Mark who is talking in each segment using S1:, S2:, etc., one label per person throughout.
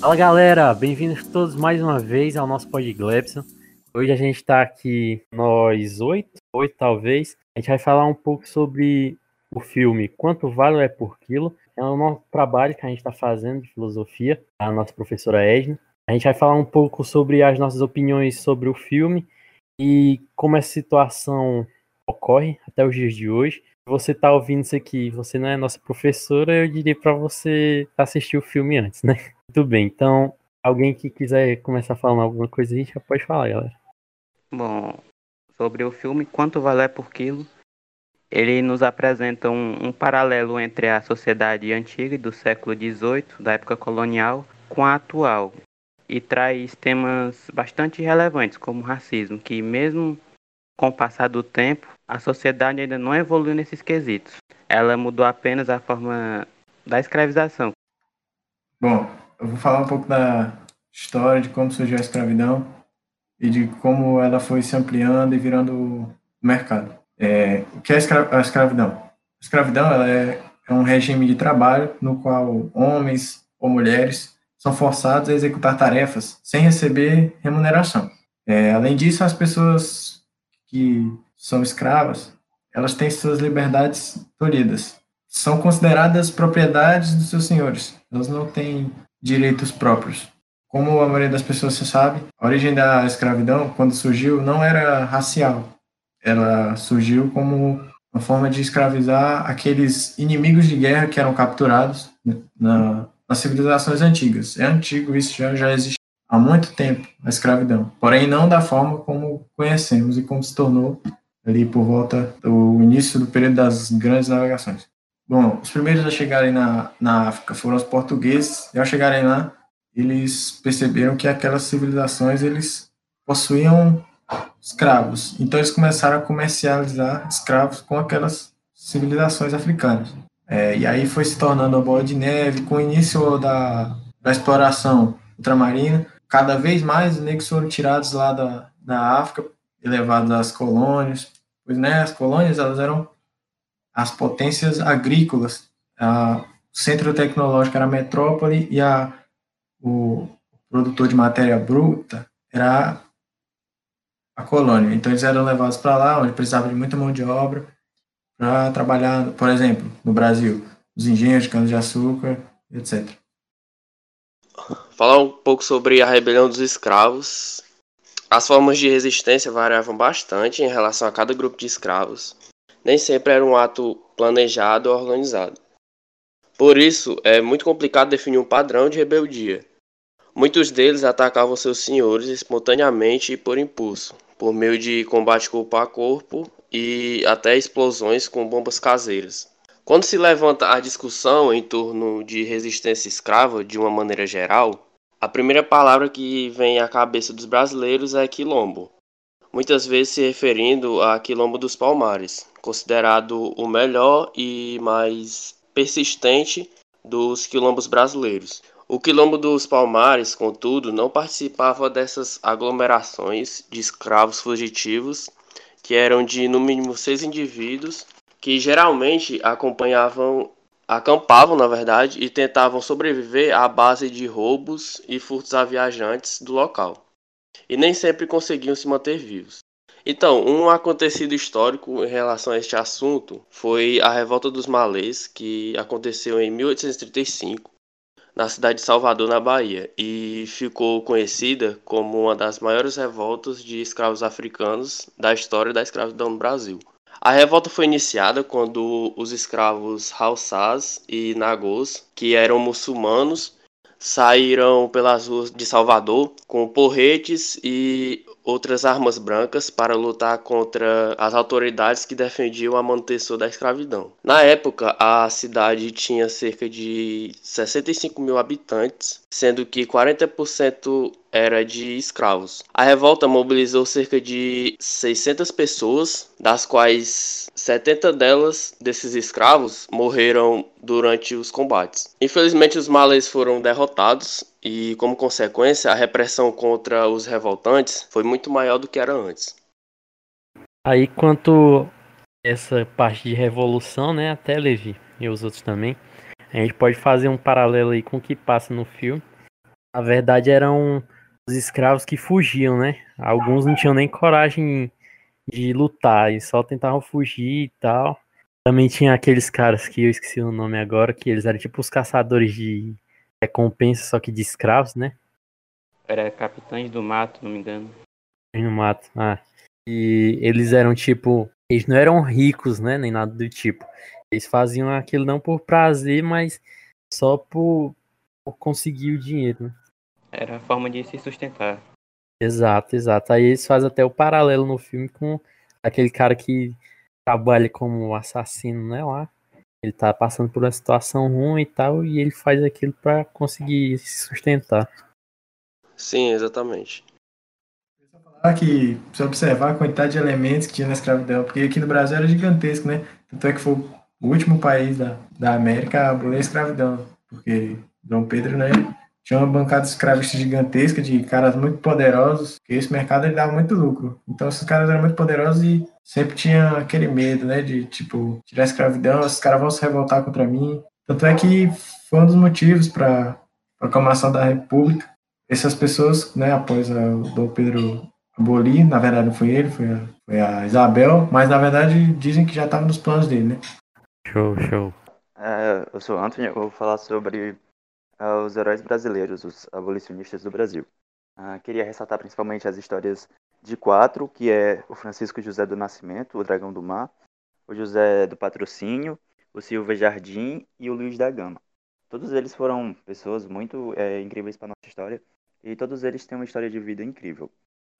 S1: Fala galera, bem-vindos todos mais uma vez ao nosso Pod Glebson. Hoje a gente está aqui, nós oito, oito talvez. A gente vai falar um pouco sobre o filme Quanto Vale é por Quilo. É um nosso trabalho que a gente está fazendo de filosofia, a nossa professora Edna. A gente vai falar um pouco sobre as nossas opiniões sobre o filme e como essa situação ocorre até os dias de hoje. Você está ouvindo isso aqui, você não é nossa professora, eu diria para você assistir o filme antes, né? Muito bem, então alguém que quiser começar falando alguma coisa aí já pode falar, galera.
S2: Bom, sobre o filme Quanto Vale por Quilo, ele nos apresenta um, um, paralelo entre a sociedade antiga do século XVIII, da época colonial, com a atual, e traz temas bastante relevantes, como o racismo, que mesmo com o passar do tempo, a sociedade ainda não evoluiu nesses quesitos. Ela mudou apenas a forma da escravização.
S3: Bom, eu vou falar um pouco da história de como surgiu a escravidão e de como ela foi se ampliando e virando mercado. É, o que é a escravidão? A escravidão ela é, é um regime de trabalho no qual homens ou mulheres são forçados a executar tarefas sem receber remuneração. É, além disso, as pessoas que são escravas, elas têm suas liberdades tolhidas. São consideradas propriedades dos seus senhores. Elas não têm direitos próprios. Como a maioria das pessoas sabe, a origem da escravidão, quando surgiu, não era racial, ela surgiu como uma forma de escravizar aqueles inimigos de guerra que eram capturados na, nas civilizações antigas. É antigo, isso já, já existe há muito tempo, a escravidão. Porém, não da forma como conhecemos e como se tornou ali por volta do início do período das grandes navegações. Bom, os primeiros a chegarem na, na África foram os portugueses, e ao chegarem lá, eles perceberam que aquelas civilizações eles possuíam escravos. Então eles começaram a comercializar escravos com aquelas civilizações africanas. É, e aí foi se tornando a bola de neve, com o início da, da exploração ultramarina, cada vez mais os negros foram tirados lá da, da África e levados às colônias, pois né, as colônias elas eram as potências agrícolas, a, o centro tecnológico era a metrópole e a, o produtor de matéria bruta era a colônia. Então eles eram levados para lá, onde precisava de muita mão de obra para trabalhar, por exemplo, no Brasil, os engenhos de cana-de-açúcar, etc.
S4: Falar um pouco sobre a rebelião dos escravos. As formas de resistência variavam bastante em relação a cada grupo de escravos. Nem sempre era um ato planejado ou organizado. Por isso, é muito complicado definir um padrão de rebeldia. Muitos deles atacavam seus senhores espontaneamente e por impulso, por meio de combate corpo a corpo e até explosões com bombas caseiras. Quando se levanta a discussão em torno de resistência escrava de uma maneira geral, a primeira palavra que vem à cabeça dos brasileiros é quilombo, muitas vezes se referindo a Quilombo dos Palmares, considerado o melhor e mais persistente dos quilombos brasileiros. O Quilombo dos Palmares, contudo, não participava dessas aglomerações de escravos fugitivos, que eram de no mínimo seis indivíduos, que geralmente acompanhavam, acampavam, na verdade, e tentavam sobreviver à base de roubos e furtos a viajantes do local, e nem sempre conseguiam se manter vivos. Então, um acontecido histórico em relação a este assunto foi a Revolta dos Malês, que aconteceu em 1835 na cidade de Salvador, na Bahia, e ficou conhecida como uma das maiores revoltas de escravos africanos da história da escravidão no Brasil. A revolta foi iniciada quando os escravos Hausás e Nagôs, que eram muçulmanos, saíram pelas ruas de Salvador com porretes e outras armas brancas para lutar contra as autoridades que defendiam a manutenção da escravidão. Na época, a cidade tinha cerca de 65 mil habitantes, sendo que 40% era de escravos. A revolta mobilizou cerca de 600 pessoas, das quais 70 delas, desses escravos, morreram durante os combates. Infelizmente, os malês foram derrotados e, como consequência, a repressão contra os revoltantes foi muito maior do que era antes.
S1: Aí, quanto essa parte de revolução, né, até Levi e os outros também, a gente pode fazer um paralelo aí com o que passa no filme Na verdade, eram os escravos que fugiam, né? Alguns não tinham nem coragem de lutar, e só tentavam fugir e tal. Também tinha aqueles caras que eu esqueci o nome agora, que eles eram tipo os caçadores de recompensa, só que de escravos, né?
S2: Era Capitães do Mato, não me engano.
S1: No mato, ah. E eles eram tipo. Eles não eram ricos, né? Nem nada do tipo. Eles faziam aquilo não por prazer, mas só por, por conseguir o dinheiro, né?
S2: Era a forma de se sustentar.
S1: Exato, exato. Aí eles fazem até o paralelo no filme com aquele cara que trabalha como assassino, né? Lá. Ele tá passando por uma situação ruim e tal, e ele faz aquilo para conseguir se sustentar.
S4: Sim, exatamente.
S3: Que precisa observar a quantidade de elementos que tinha na escravidão, porque aqui no Brasil era gigantesco, né? Tanto é que foi o último país da, da América a abolir a escravidão, porque Dom Pedro, né? Tinha uma bancada escravista gigantesca de caras muito poderosos, que esse mercado ele dava muito lucro. Então esses caras eram muito poderosos e sempre tinha aquele medo, né, de tipo tirar a escravidão, esses caras vão se revoltar contra mim. Tanto é que foi um dos motivos para a proclamação da República. Essas pessoas, né, após o Dom Pedro abolir, na verdade não foi ele, foi a, foi a Isabel, mas na verdade dizem que já estava nos planos dele, né?
S1: Show, show.
S5: É, eu sou o Anthony, eu vou falar sobre uh, os heróis brasileiros, os abolicionistas do Brasil. Uh, queria ressaltar principalmente as histórias de quatro, que é o Francisco José do Nascimento, o Dragão do Mar, o José do Patrocínio, o Silva Jardim e o Luiz da Gama. Todos eles foram pessoas muito é, incríveis para nossa história e todos eles têm uma história de vida incrível.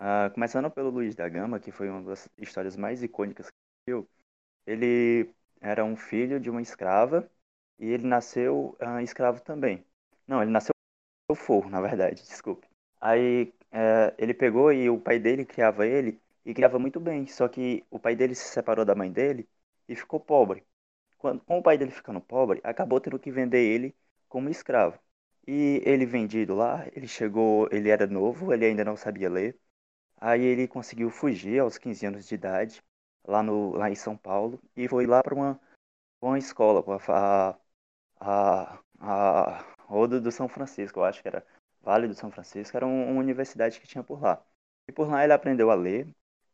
S5: Uh, começando pelo Luiz da Gama, que foi uma das histórias mais icônicas que viu, ele era um filho de uma escrava e ele nasceu uh, escravo também. Não, ele nasceu forro, na verdade, desculpe. Aí é, ele pegou e o pai dele criava ele e criava muito bem, só que o pai dele se separou da mãe dele e ficou pobre. Quando, com o pai dele ficando pobre, acabou tendo que vender ele como escravo. E ele vendido lá, ele chegou, ele era novo, ele ainda não sabia ler. Aí ele conseguiu fugir aos 15 anos de idade, lá, no, lá em São Paulo, e foi lá para uma, uma escola, a, a, a, Roda do São Francisco, eu acho que era Vale do São Francisco, era uma universidade que tinha por lá. E por lá ele aprendeu a ler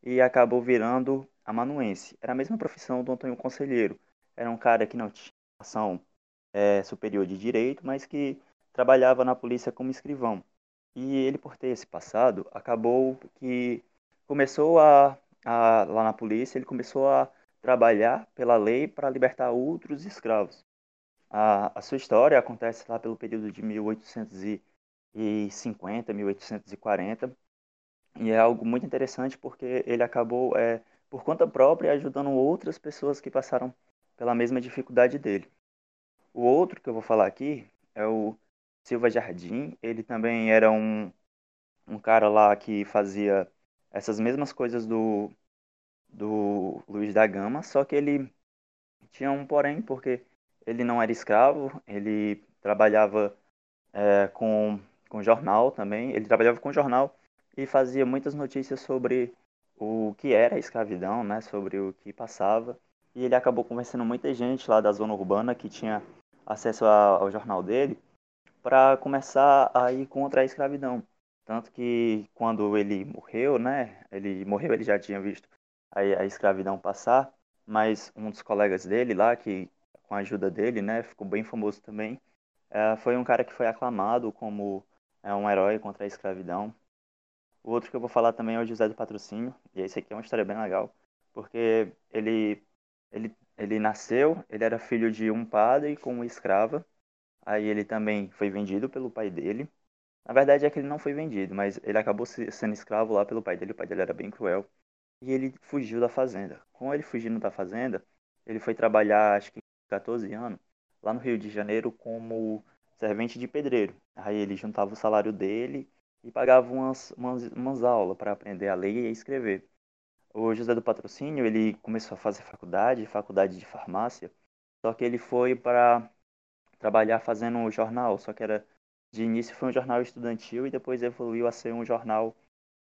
S5: e acabou virando amanuense. Era a mesma profissão do Antônio Conselheiro. Era um cara que não tinha ação é, superior de direito, mas que trabalhava na polícia como escrivão. E ele, por ter esse passado, acabou que começou a, a lá na polícia, ele começou a trabalhar pela lei para libertar outros escravos. A, a sua história acontece lá pelo período de 1850, 1840, e é algo muito interessante porque ele acabou, é, por conta própria, ajudando outras pessoas que passaram pela mesma dificuldade dele. O outro que eu vou falar aqui é o Silva Jardim. Ele também era um, um cara lá que fazia essas mesmas coisas do, do Luiz da Gama, só que ele tinha um porém, porque ele não era escravo, ele trabalhava é, com, com jornal também, ele trabalhava com jornal e fazia muitas notícias sobre o que era a escravidão, né, sobre o que passava. E ele acabou convencendo muita gente lá da zona urbana que tinha acesso ao jornal dele para começar a ir contra a escravidão. Tanto que quando ele morreu, né, ele morreu, ele já tinha visto a, a escravidão passar, mas um dos colegas dele lá, que com a ajuda dele, né, ficou bem famoso também, é, foi um cara que foi aclamado como é, um herói contra a escravidão. O outro que eu vou falar também é o José do Patrocínio, e esse aqui é uma história bem legal, porque ele, ele, ele nasceu, ele era filho de um padre com uma escrava, Aí ele também foi vendido pelo pai dele. Na verdade é que ele não foi vendido, mas ele acabou sendo escravo lá pelo pai dele. O pai dele era bem cruel. E ele fugiu da fazenda. Com ele fugindo da fazenda, ele foi trabalhar, acho que 14 anos, lá no Rio de Janeiro como servente de pedreiro. Aí ele juntava o salário dele e pagava umas, umas, umas aulas para aprender a ler e a escrever. O José do Patrocínio, ele começou a fazer faculdade, faculdade de farmácia, só que ele foi para trabalhar fazendo jornal, só que era de início foi um jornal estudantil e depois evoluiu a ser um jornal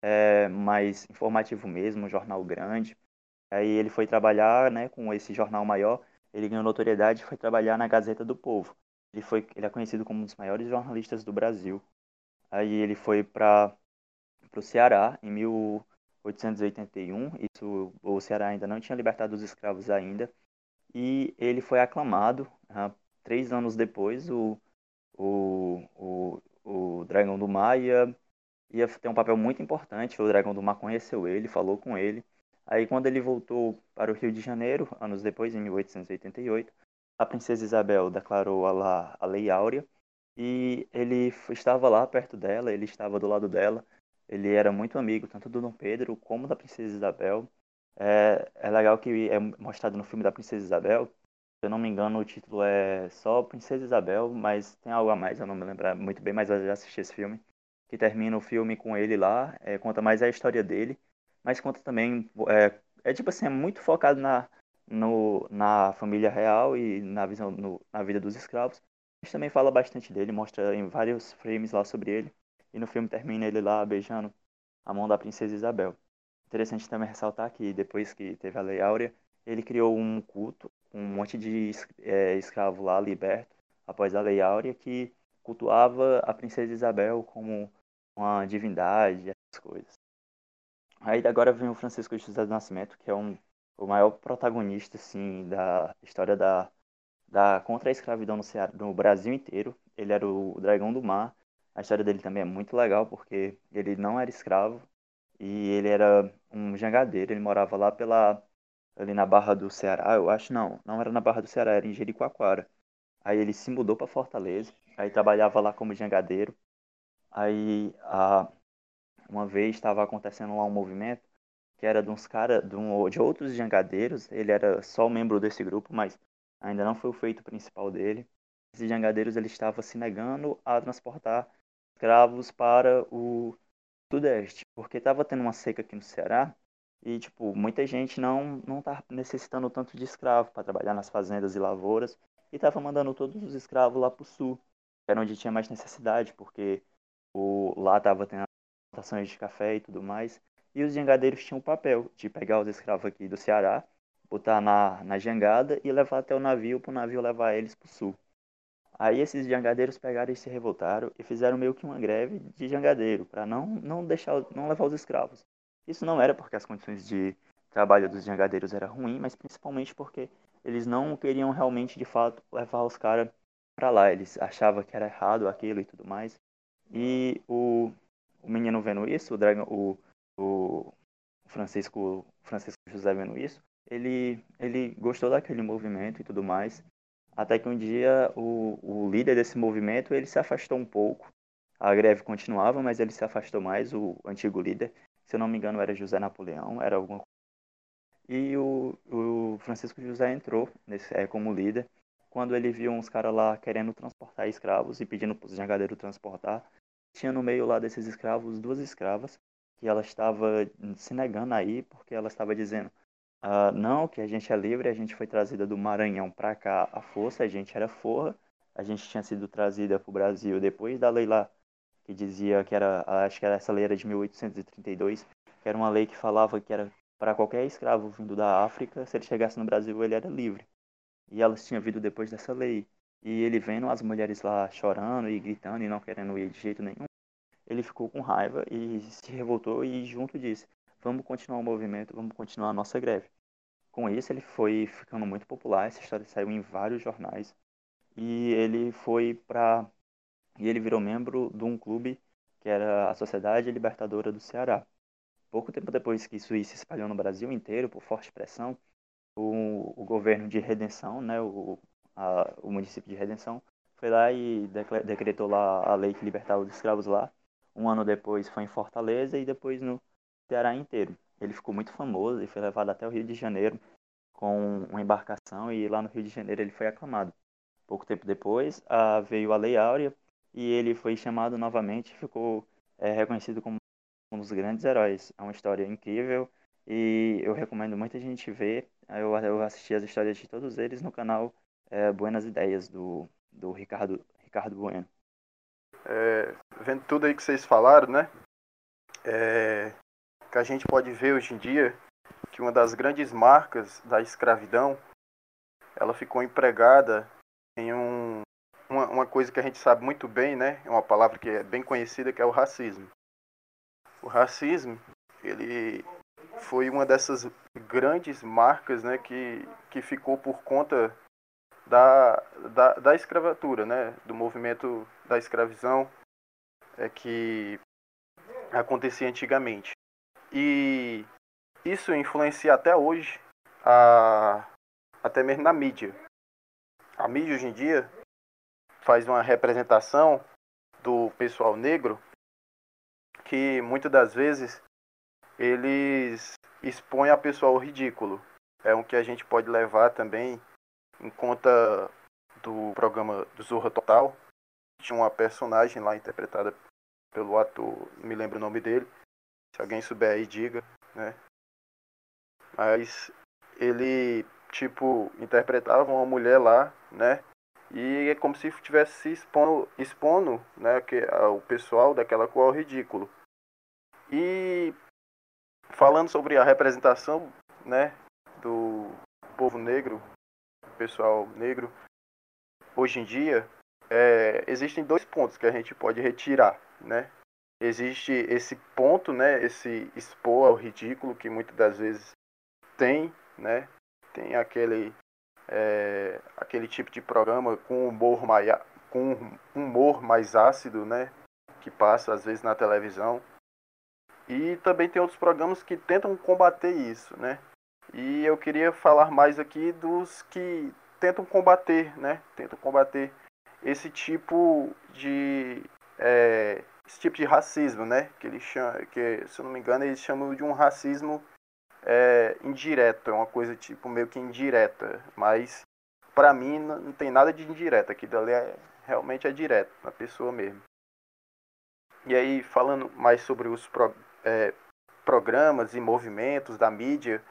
S5: é, mais informativo mesmo, um jornal grande. Aí ele foi trabalhar, né, com esse jornal maior, ele ganhou notoriedade e foi trabalhar na Gazeta do Povo. Ele foi, ele é conhecido como um dos maiores jornalistas do Brasil. Aí ele foi para o Ceará em 1881. Isso, o Ceará ainda não tinha libertado os escravos ainda. E ele foi aclamado. Uh, três anos depois, o, o, o, o Dragão do Mar ia, ia ter um papel muito importante. O Dragão do Mar conheceu ele, falou com ele. Aí, quando ele voltou para o Rio de Janeiro, anos depois, em 1888, a princesa Isabel declarou a, a Lei Áurea e ele estava lá perto dela, ele estava do lado dela. Ele era muito amigo tanto do Dom Pedro como da Princesa Isabel. É, é legal que é mostrado no filme da Princesa Isabel. Eu não me engano, o título é só Princesa Isabel, mas tem algo a mais, eu não me lembro muito bem, mas eu já assisti esse filme. Que termina o filme com ele lá, é, conta mais a história dele, mas conta também. É, é tipo assim, é muito focado na, no, na família real e na visão no, na vida dos escravos gente também fala bastante dele, mostra em vários frames lá sobre ele. E no filme termina ele lá beijando a mão da princesa Isabel. Interessante também ressaltar que depois que teve a Lei Áurea, ele criou um culto, um monte de é, escravo lá liberto após a Lei Áurea que cultuava a princesa Isabel como uma divindade, essas coisas. Aí agora vem o Francisco José do Nascimento, que é um, o maior protagonista assim da história da da contra a escravidão no, Ceará, no Brasil inteiro. Ele era o dragão do mar. A história dele também é muito legal porque ele não era escravo e ele era um jangadeiro. Ele morava lá pela ali na Barra do Ceará, eu acho não, não era na Barra do Ceará, era em Jericoacoara. Aí ele se mudou para Fortaleza, aí trabalhava lá como jangadeiro. Aí a, uma vez estava acontecendo lá um movimento que era de uns caras, de, um, de outros jangadeiros, ele era só membro desse grupo, mas ainda não foi o feito principal dele. Esses jangadeiros ele estava se negando a transportar escravos para o sudeste, porque estava tendo uma seca aqui no Ceará e tipo muita gente não não tá necessitando tanto de escravo para trabalhar nas fazendas e lavouras e estava mandando todos os escravos lá para o sul, que era onde tinha mais necessidade, porque o lá estava tendo plantações de café e tudo mais. E os jangadeiros tinham o papel de pegar os escravos aqui do Ceará botar na, na jangada e levar até o navio para o navio levar eles para o sul. Aí esses jangadeiros pegaram e se revoltaram e fizeram meio que uma greve de jangadeiro para não não deixar não levar os escravos. Isso não era porque as condições de trabalho dos jangadeiros era ruim, mas principalmente porque eles não queriam realmente de fato levar os caras para lá. Eles achavam que era errado aquilo e tudo mais. E o, o menino vendo isso, o, o, o Francisco Francisco José vendo isso, ele, ele gostou daquele movimento e tudo mais. Até que um dia o, o líder desse movimento ele se afastou um pouco. A greve continuava, mas ele se afastou mais, o antigo líder. Se eu não me engano, era José Napoleão, era alguma E o, o Francisco José entrou nesse, é, como líder. Quando ele viu uns caras lá querendo transportar escravos e pedindo para os jangadeiros transportar, tinha no meio lá desses escravos duas escravas que ela estava se negando aí porque ela estava dizendo Uh, não, que a gente é livre, a gente foi trazida do Maranhão para cá à força, a gente era forra, a gente tinha sido trazida para o Brasil depois da lei lá, que dizia que era, acho que era essa lei era de 1832, que era uma lei que falava que era para qualquer escravo vindo da África, se ele chegasse no Brasil ele era livre. E elas tinham vindo depois dessa lei. E ele vendo as mulheres lá chorando e gritando e não querendo ir de jeito nenhum, ele ficou com raiva e se revoltou e junto disse: vamos continuar o movimento, vamos continuar a nossa greve. Com isso, ele foi ficando muito popular, essa história saiu em vários jornais, e ele foi para. E ele virou membro de um clube que era a Sociedade Libertadora do Ceará. Pouco tempo depois que isso se espalhou no Brasil inteiro, por forte pressão, o, o governo de Redenção, né, o, a, o município de Redenção, foi lá e decretou lá a lei que libertava os escravos lá. Um ano depois foi em Fortaleza e depois no Ceará inteiro. Ele ficou muito famoso e foi levado até o Rio de Janeiro com uma embarcação e lá no Rio de Janeiro ele foi aclamado. Pouco tempo depois a, veio a Lei Áurea e ele foi chamado novamente e ficou é, reconhecido como um dos grandes heróis. É uma história incrível e eu recomendo muita gente ver. Eu, eu assisti as histórias de todos eles no canal é, Buenas Ideias do, do Ricardo, Ricardo Bueno.
S6: É, vendo tudo aí que vocês falaram, né? É, que a gente pode ver hoje em dia que uma das grandes marcas da escravidão ela ficou empregada em um, uma, uma coisa que a gente sabe muito bem, né? É uma palavra que é bem conhecida, que é o racismo. O racismo, ele foi uma dessas grandes marcas, né, que, que ficou por conta da, da, da escravatura, né, do movimento da escravidão é, que acontecia antigamente. E isso influencia até hoje, a, até mesmo na mídia. A mídia hoje em dia faz uma representação do pessoal negro que muitas das vezes eles expõem a pessoa ao ridículo. É um que a gente pode levar também em conta do programa do Zorra Total. Tinha uma personagem lá interpretada pelo ator, não me lembro o nome dele. Se alguém souber aí, diga, né? Mas ele, tipo, interpretava uma mulher lá, né? E é como se estivesse se expondo, expondo né, que, o pessoal daquela cor ao ridículo. E falando sobre a representação né, do povo negro, pessoal negro, hoje em dia, é, existem dois pontos que a gente pode retirar, né? Existe esse ponto, né, esse expor ao ridículo que muitas das vezes tem, né? Tem aquele é, aquele tipo de programa com humor mais, com humor mais ácido, né? Que passa às vezes na televisão. E também tem outros programas que tentam combater isso, né? E eu queria falar mais aqui dos que tentam combater, né? Tentam combater esse tipo de é, esse tipo de racismo, né? Que eles chamam, que se eu não me engano eles chamam de um racismo é, indireto, é uma coisa tipo meio que indireta, mas para mim não, não, tem nada de indireta, aquilo ali é, realmente é direto, na pessoa mesmo. E aí, falando mais sobre os pro, é, programas e movimentos da mídia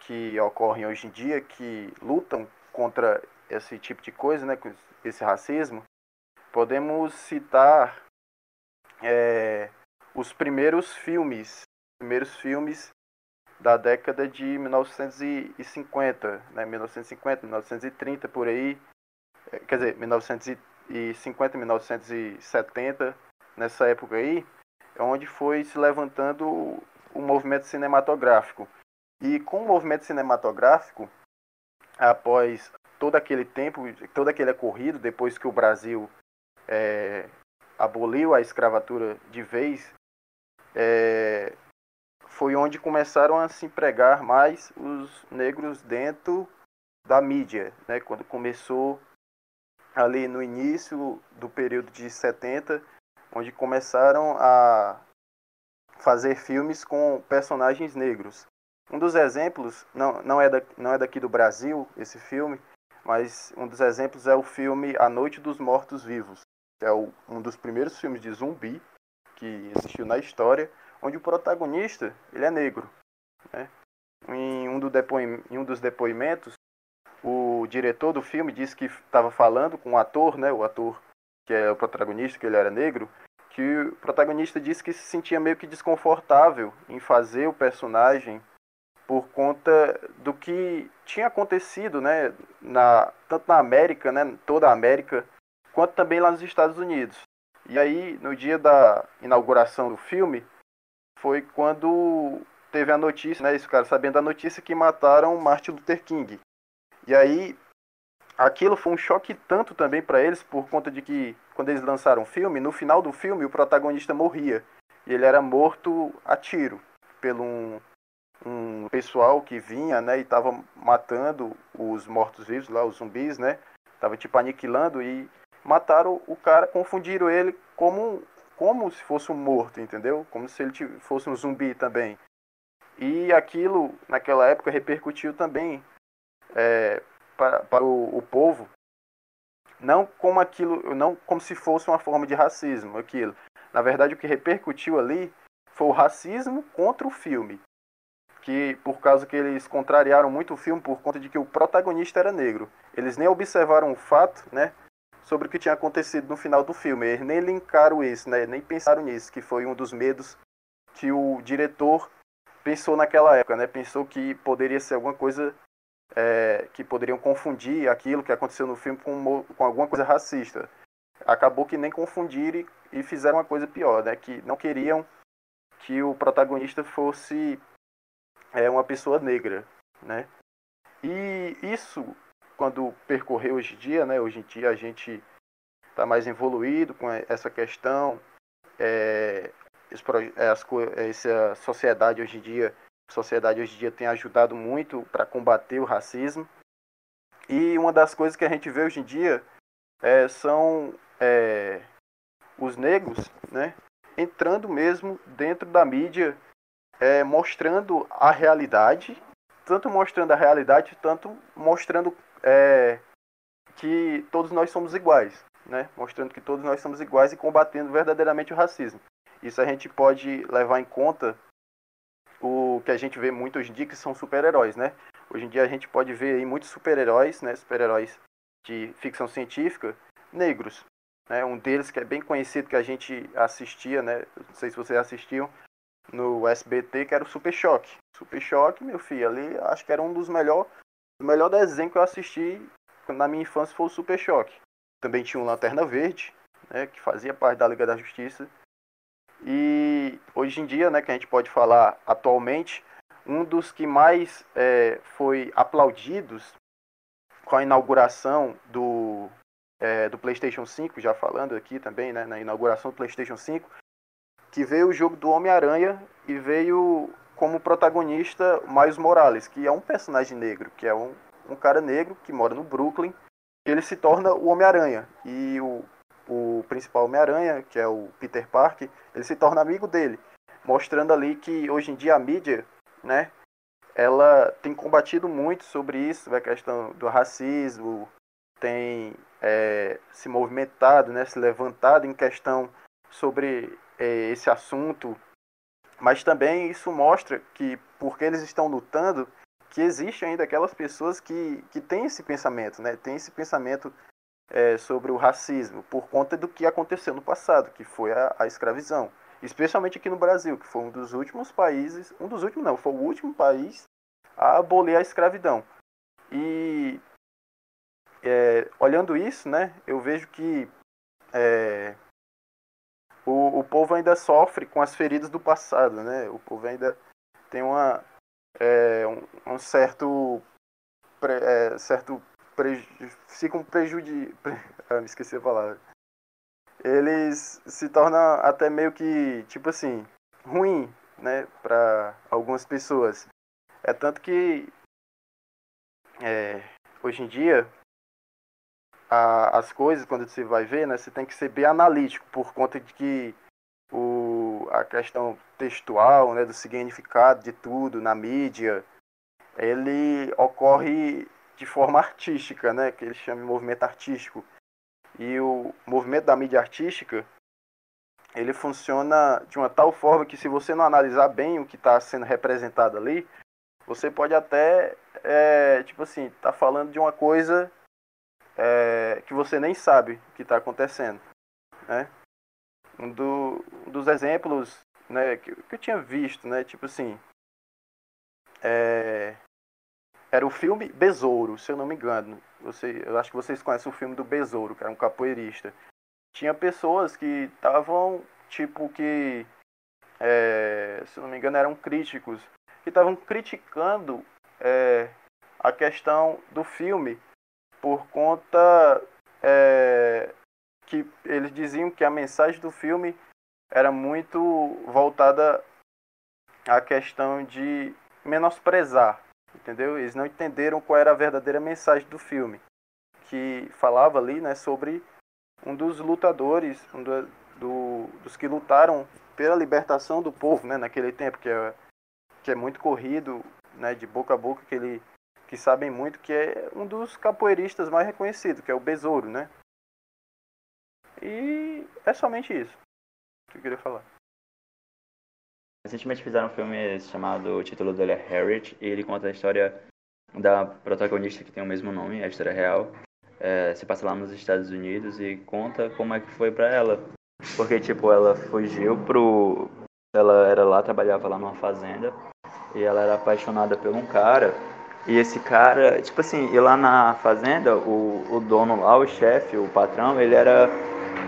S6: que ocorrem hoje em dia, que lutam contra esse tipo de coisa, né, esse racismo, podemos citar é, os primeiros filmes, primeiros filmes da década de 1950, né, 1950, 1930 por aí, é, quer dizer, 1950, 1970, nessa época aí, é onde foi se levantando o movimento cinematográfico. E com o movimento cinematográfico, após todo aquele tempo, todo aquele ocorrido, depois que o Brasil é, aboliu a escravatura de vez, é, foi onde começaram a se empregar mais os negros dentro da mídia, né? quando começou ali no início do período de 70, onde começaram a fazer filmes com personagens negros. Um dos exemplos, não, não, é, da, não é daqui do Brasil, esse filme, mas um dos exemplos é o filme A Noite dos Mortos Vivos, que é o, um dos primeiros filmes de zumbi que existiu na história, onde o protagonista ele é negro. Né? Em, um do em um dos depoimentos, o diretor do filme disse que estava falando com o ator, né, o ator que é o protagonista, que ele era negro, que o protagonista disse que se sentia meio que desconfortável em fazer o personagem por conta do que tinha acontecido, né, na, tanto na América, né, toda a América, quanto também lá nos Estados Unidos. E aí, no dia da inauguração do filme, foi quando teve a notícia, né, esse cara sabendo da notícia que mataram Martin Luther King. E aí aquilo foi um choque tanto também para eles por conta de que quando eles lançaram o filme, no final do filme o protagonista morria e ele era morto a tiro pelo um, um pessoal que vinha, né, e estava matando os mortos-vivos lá, os zumbis, né? Tava tipo aniquilando e mataram o cara, confundiram ele como como se fosse um morto, entendeu? Como se ele fosse um zumbi também. E aquilo, naquela época, repercutiu também é, para, para o, o, povo, não como aquilo, não como se fosse uma forma de racismo, aquilo. Na verdade, o que repercutiu ali foi o racismo contra o filme. Que por causa que eles contrariaram muito o filme por conta de que o protagonista era negro. Eles nem observaram o fato, né? Sobre o que tinha acontecido no final do filme. Eles nem linkaram isso, né? nem pensaram nisso, que foi um dos medos que o diretor pensou naquela época, né? Pensou que poderia ser alguma coisa é, que poderiam confundir aquilo que aconteceu no filme com, com alguma coisa racista. acabou que nem confundiram e, e fizeram uma coisa pior, né? Que não queriam que o protagonista fosse é, uma pessoa negra, né? E isso, quando percorrer hoje em dia, né? Hoje em dia a gente está mais evoluído com essa questão. É, é as, é, essa sociedade hoje em dia, sociedade hoje em dia tem ajudado muito para combater o racismo. E uma das coisas que a gente vê hoje em dia é, são é, os negros, né, entrando mesmo dentro da mídia, é, mostrando a realidade, tanto mostrando a realidade, tanto mostrando é, que todos nós somos iguais, né, mostrando que todos nós somos iguais e combatendo verdadeiramente o racismo. Isso a gente pode levar em conta o que a gente vê muito hoje em dia, que são super-heróis, né? Hoje em dia a gente pode ver aí muitos super-heróis, né? Super-heróis de ficção científica, negros. Né? Um deles que é bem conhecido, que a gente assistia, né? Não sei se vocês assistiam, no SBT, que era o Super Choque. Super Choque, meu filho, ali acho que era um dos melhores o melhor desenho que eu assisti na minha infância foi o Super Choque. Também tinha um Lanterna Verde, né, que fazia parte da Liga da Justiça. E hoje em dia, né, que a gente pode falar atualmente, um dos que mais é, foi aplaudidos com a inauguração do, é, do PlayStation 5, já falando aqui também, né, na inauguração do PlayStation 5, que veio o jogo do Homem-Aranha e veio como protagonista Miles Morales, que é um personagem negro, que é um, um cara negro que mora no Brooklyn. Ele se torna o Homem-Aranha e o o principal Homem-Aranha, que é o Peter Parker, ele se torna amigo dele, mostrando ali que hoje em dia a mídia, né, ela tem combatido muito sobre isso, a questão do racismo, tem é, se movimentado, né, se levantado em questão sobre é, esse assunto, mas também isso mostra que porque eles estão lutando, que existe ainda aquelas pessoas que, que têm esse pensamento, né, tem esse pensamento é, sobre o racismo por conta do que aconteceu no passado, que foi a, a, escravidão. Especialmente aqui no Brasil, que foi um dos últimos países, um dos últimos não, foi o último país a abolir a escravidão. E é, olhando isso, né, eu vejo que é, o, o povo ainda sofre com as feridas do passado, né? O povo ainda tem uma, é, um, um certo, é, certo preju ficam prejudi... ah, me esqueci a palavra. Eles se tornam até meio que, tipo assim, ruim, né, para algumas pessoas. É tanto que é, hoje em dia a, as coisas, quando você vai ver, né, você tem que ser bem analítico por conta de que o, a questão textual, né, do significado de tudo na mídia, ele ocorre de forma artística, né, que eles chamam de movimento artístico. E o movimento da mídia artística, ele funciona de uma tal forma que se você não analisar bem o que está sendo representado ali, você pode até, é, tipo assim, tá falando de uma coisa é, que você nem sabe que está acontecendo, né? Um, do, dos exemplos, né, que, que, eu tinha visto, né, tipo assim, é, era o filme Besouro, se eu não me engano. Você, eu acho que vocês conhecem o filme do Besouro, que era um capoeirista. Tinha pessoas que estavam, tipo, que, é, se eu não me engano, eram críticos, que estavam criticando é, a questão do filme por conta é, que eles diziam que a mensagem do filme era muito voltada à questão de menosprezar entendeu? Eles não entenderam qual era a verdadeira mensagem do filme, que falava ali, né, sobre um dos lutadores, um do, do, dos que lutaram pela libertação do povo, né, naquele tempo que é, que é muito corrido, né, de boca a boca que ele que sabem muito que é um dos capoeiristas mais reconhecidos, que é o Besouro, né? E é somente isso que eu queria falar.
S5: Recentemente fizeram um filme chamado, o título dele é Harriet, e ele conta a história da protagonista que tem o mesmo nome, a história real. É, se passa lá nos Estados Unidos e conta como é que foi pra ela. Porque, tipo, ela fugiu pro... Ela era lá, trabalhava lá numa fazenda, e ela era apaixonada por um cara. E esse cara, tipo assim, e lá na fazenda, o, o dono lá, o chefe, o patrão, ele era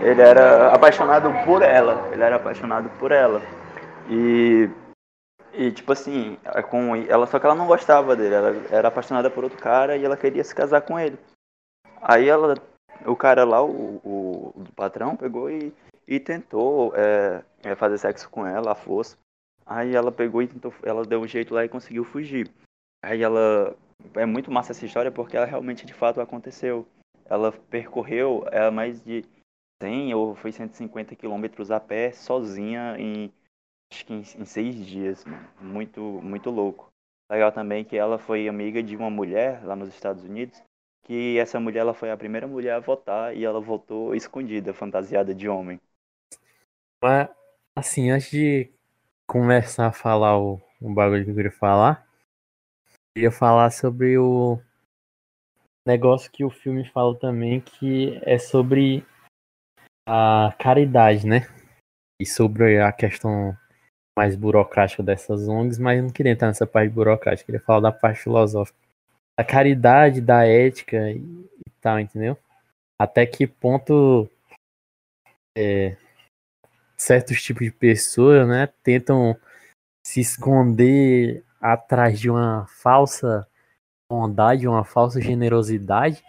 S5: ele era apaixonado por ela. Ele era apaixonado por ela. E e tipo assim, é com ela só que ela não gostava dele, ela era apaixonada por outro cara e ela queria se casar com ele. Aí ela, o cara lá, o, o, o patrão, pegou e, e tentou é, é, fazer sexo com ela, a força. Aí ela pegou e tentou, ela deu um jeito lá e conseguiu fugir. Aí ela, é muito massa essa história porque ela realmente de fato aconteceu. Ela percorreu é, mais de 100 ou foi 150 quilômetros a pé, sozinha, em acho que em, em seis dias, mano. Muito, muito louco. Legal também que ela foi amiga de uma mulher lá nos Estados Unidos, que essa mulher ela foi a primeira mulher a votar e ela votou escondida, fantasiada de homem.
S1: Mas, assim, antes de começar a falar o, o bagulho que eu queria falar, eu ia falar sobre o negócio que o filme fala também, que é sobre a caridade, né? E sobre a questão mais burocrática dessas ONGs, mas não queria entrar nessa parte burocrática, queria falar da parte filosófica. Da caridade, da ética e, e tal, entendeu? Até que ponto é, certos tipos de pessoas, né, tentam se esconder atrás de uma falsa bondade, uma falsa generosidade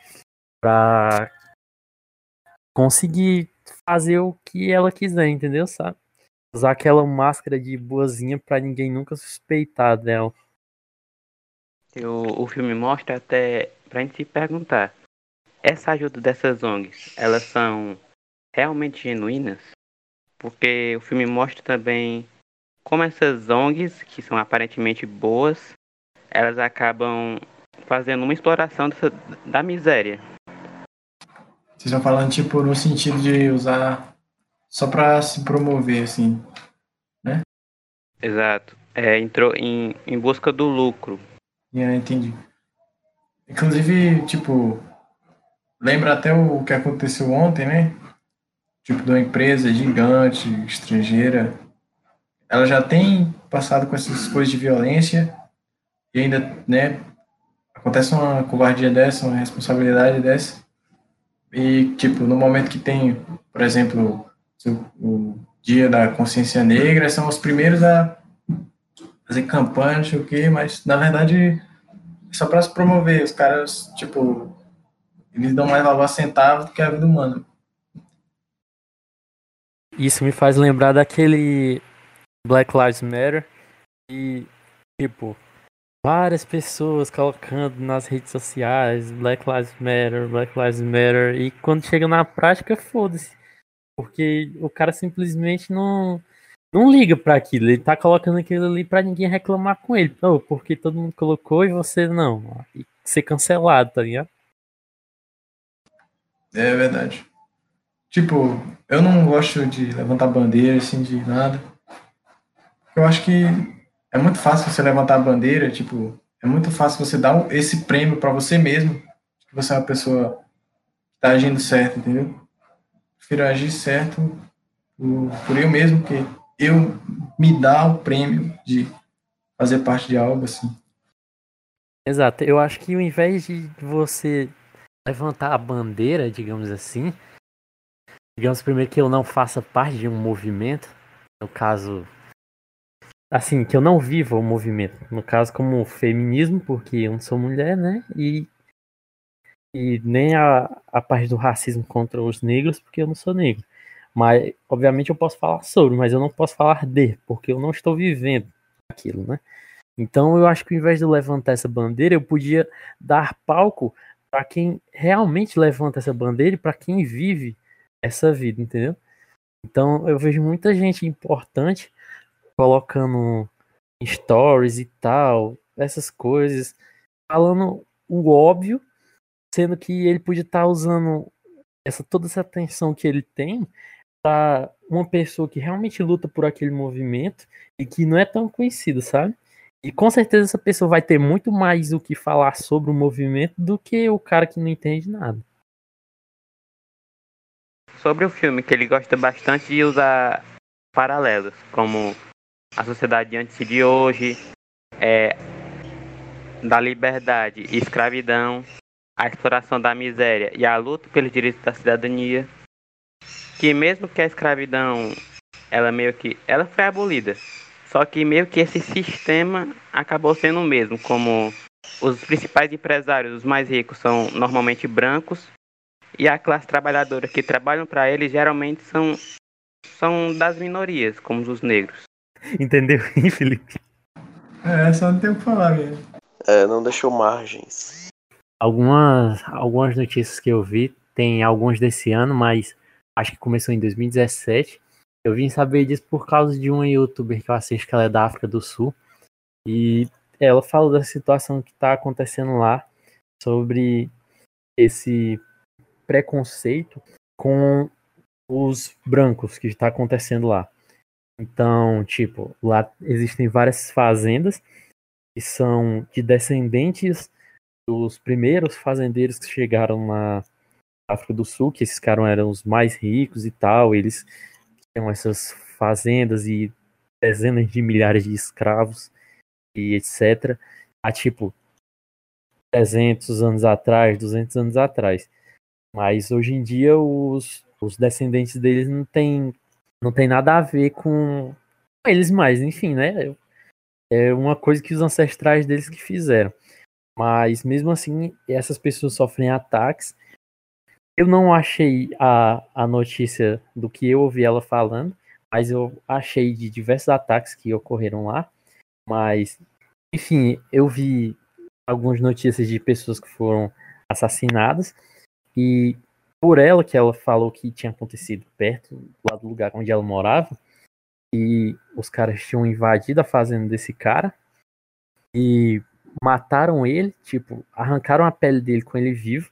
S1: para conseguir fazer o que ela quiser, entendeu? Sabe? usar aquela máscara de boazinha para ninguém nunca suspeitar dela.
S2: O, o filme mostra até pra gente se perguntar: essa ajuda dessas ONGs, elas são realmente genuínas? Porque o filme mostra também como essas ONGs, que são aparentemente boas, elas acabam fazendo uma exploração dessa, da miséria.
S3: Vocês estão falando, tipo, no sentido de usar só para se promover, assim, né?
S2: Exato. É, entrou em, em busca do lucro.
S3: Yeah, entendi. Inclusive, tipo, lembra até o que aconteceu ontem, né? Tipo, de uma empresa gigante, estrangeira. Ela já tem passado com essas coisas de violência e ainda, né? Acontece uma covardia dessa, uma responsabilidade dessa. E, tipo, no momento que tem, por exemplo, o Dia da Consciência Negra, são os primeiros a fazer campanha, não sei o quê, mas na verdade é só para se promover. Os caras, tipo, eles dão mais valor a centavo do que a vida humana.
S1: Isso me faz lembrar daquele Black Lives Matter e, tipo, várias pessoas colocando nas redes sociais Black Lives Matter, Black Lives Matter, e quando chega na prática, foda-se. Porque o cara simplesmente não não liga para aquilo. Ele tá colocando aquilo ali para ninguém reclamar com ele. Oh, porque todo mundo colocou e você não. E ser cancelado, tá ligado?
S3: É verdade. Tipo, eu não gosto de levantar bandeira assim de nada. Eu acho que é muito fácil você levantar a bandeira, tipo, é muito fácil você dar esse prêmio para você mesmo, que você é uma pessoa que tá agindo certo, entendeu? prefiro agir certo por, por eu mesmo, que eu me dá o prêmio de fazer parte de algo assim.
S1: Exato. Eu acho que ao invés de você levantar a bandeira, digamos assim, digamos primeiro que eu não faça parte de um movimento, no caso, assim, que eu não viva o movimento, no caso como feminismo, porque eu não sou mulher, né? E e nem a, a parte do racismo contra os negros, porque eu não sou negro. Mas, obviamente, eu posso falar sobre, mas eu não posso falar de, porque eu não estou vivendo aquilo, né? Então, eu acho que ao invés de levantar essa bandeira, eu podia dar palco para quem realmente levanta essa bandeira e para quem vive essa vida, entendeu? Então, eu vejo muita gente importante colocando stories e tal, essas coisas, falando o óbvio sendo que ele podia estar tá usando essa toda essa atenção que ele tem para uma pessoa que realmente luta por aquele movimento e que não é tão conhecido, sabe? E com certeza essa pessoa vai ter muito mais o que falar sobre o movimento do que o cara que não entende nada.
S2: Sobre o filme, que ele gosta bastante de usar paralelos, como a sociedade antes de hoje, é, da liberdade e escravidão, a exploração da miséria e a luta pelos direitos da cidadania. que mesmo que a escravidão ela meio que ela foi abolida, só que meio que esse sistema acabou sendo o mesmo, como os principais empresários, os mais ricos, são normalmente brancos e a classe trabalhadora que trabalham para eles geralmente são são das minorias, como os negros.
S1: Entendeu, Felipe?
S3: É, só não tem o que falar mesmo.
S4: É, não deixou margens.
S1: Algumas, algumas notícias que eu vi, tem alguns desse ano, mas acho que começou em 2017. Eu vim saber disso por causa de uma youtuber que eu assisto, que ela é da África do Sul. E ela fala da situação que está acontecendo lá, sobre esse preconceito com os brancos que está acontecendo lá. Então, tipo, lá existem várias fazendas que são de descendentes dos primeiros fazendeiros que chegaram na África do Sul, que esses caras eram os mais ricos e tal, eles tinham essas fazendas e dezenas de milhares de escravos e etc. Há tipo 300 anos atrás, 200 anos atrás. Mas hoje em dia os, os descendentes deles não tem, não tem nada a ver com eles mais, enfim, né? É uma coisa que os ancestrais deles que fizeram. Mas mesmo assim, essas pessoas sofrem ataques. Eu não achei a, a notícia do que eu ouvi ela falando, mas eu achei de diversos ataques que ocorreram lá. Mas, enfim, eu vi algumas notícias de pessoas que foram assassinadas. E por ela, que ela falou que tinha acontecido perto lá do lugar onde ela morava, e os caras tinham invadido a fazenda desse cara e mataram ele, tipo, arrancaram a pele dele com ele vivo,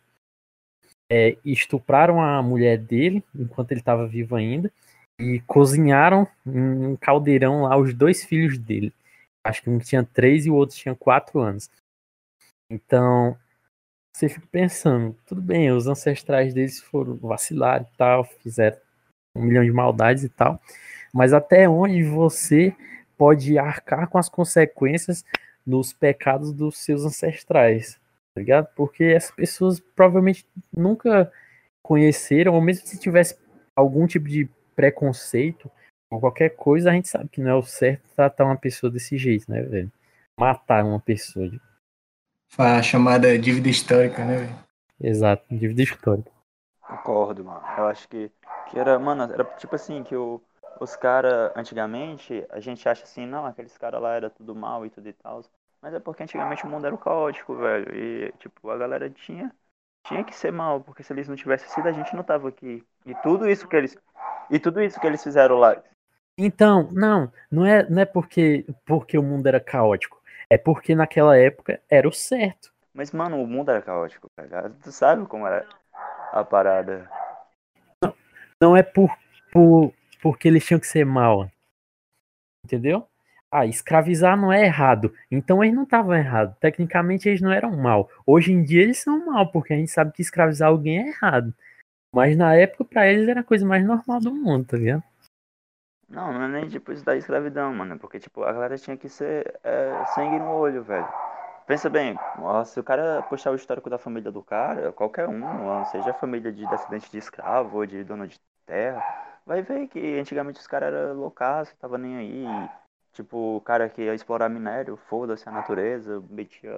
S1: é, estupraram a mulher dele enquanto ele estava vivo ainda e cozinharam em um caldeirão lá os dois filhos dele. Acho que um tinha três e o outro tinha quatro anos. Então, você fica pensando, tudo bem, os ancestrais deles foram vacilar e tal, fizeram um milhão de maldades e tal, mas até onde você pode arcar com as consequências dos pecados dos seus ancestrais, tá ligado? Porque essas pessoas provavelmente nunca conheceram, ou mesmo se tivesse algum tipo de preconceito ou qualquer coisa, a gente sabe que não é o certo tratar uma pessoa desse jeito, né, velho? Matar uma pessoa
S3: a chamada dívida histórica, né, velho?
S1: Exato, dívida histórica.
S5: Concordo, mano. Eu acho que, que era, mano, era tipo assim, que o, os caras, antigamente, a gente acha assim, não, aqueles caras lá era tudo mal e tudo e tal. Mas é porque antigamente o mundo era caótico, velho. E, tipo, a galera tinha, tinha que ser mal, porque se eles não tivessem sido, a gente não tava aqui. E tudo isso que eles. E tudo isso que eles fizeram lá.
S1: Então, não, não é, não é porque, porque o mundo era caótico. É porque naquela época era o certo.
S5: Mas, mano, o mundo era caótico, tá Tu sabe como era a parada.
S1: Não, não é por, por porque eles tinham que ser mal. Entendeu? Ah, escravizar não é errado. Então eles não estavam errados. Tecnicamente eles não eram mal. Hoje em dia eles são mal, porque a gente sabe que escravizar alguém é errado. Mas na época, para eles, era a coisa mais normal do mundo, tá vendo?
S5: Não, não é nem tipo isso da escravidão, mano. Porque, tipo, a galera tinha que ser é, sangue no olho, velho. Pensa bem, se o cara puxar o histórico da família do cara, qualquer um, seja a família de descendente de escravo ou de dono de terra, vai ver que antigamente os caras eram loucaços, tava nem aí. Tipo, o cara que ia explorar minério, foda-se a natureza, metia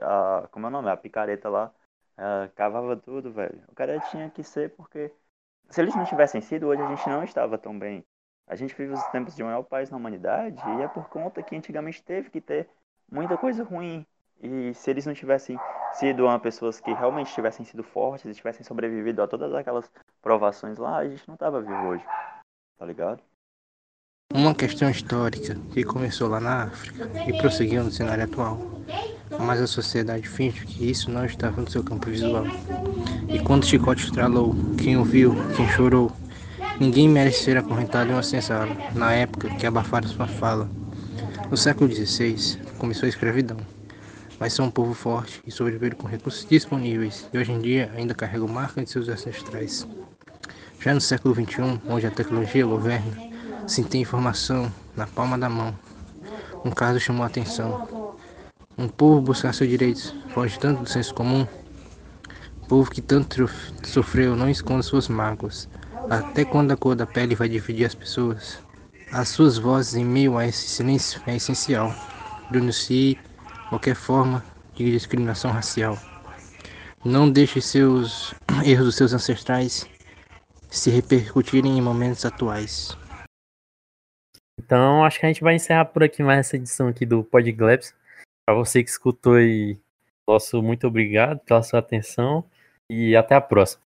S5: a, a. Como é o nome? A picareta lá. Uh, cavava tudo, velho. O cara tinha que ser porque. Se eles não tivessem sido, hoje a gente não estava tão bem. A gente vive os tempos de um maior país na humanidade e é por conta que antigamente teve que ter muita coisa ruim. E se eles não tivessem sido uma pessoas que realmente tivessem sido fortes e tivessem sobrevivido a todas aquelas provações lá, a gente não tava vivo hoje. Tá ligado?
S7: Uma questão histórica que começou lá na África e prosseguiu no cenário atual, mas a sociedade finge que isso não estava no seu campo visual. E quando o chicote estralou, quem ouviu, quem chorou, Ninguém merece ser acorrentado em uma senzala, na época que abafaram sua fala. No século XVI, começou a escravidão, mas são um povo forte e sobreviveram com recursos disponíveis e hoje em dia ainda carregam marca de seus ancestrais. Já no século XXI, onde a tecnologia governa, se tem informação na palma da mão. Um caso chamou a atenção. Um povo buscar seus direitos foge tanto do senso comum. O povo que tanto sofreu não esconde suas mágoas, Até quando a cor da pele vai dividir as pessoas? As suas vozes em meio a esse silêncio é essencial. Denuncie qualquer forma de discriminação racial. Não deixe seus erros dos seus ancestrais se repercutirem em momentos atuais.
S1: Então, acho que a gente vai encerrar por aqui mais essa edição aqui do Podglebs. Para você que escutou nosso muito obrigado pela sua atenção e até a próxima.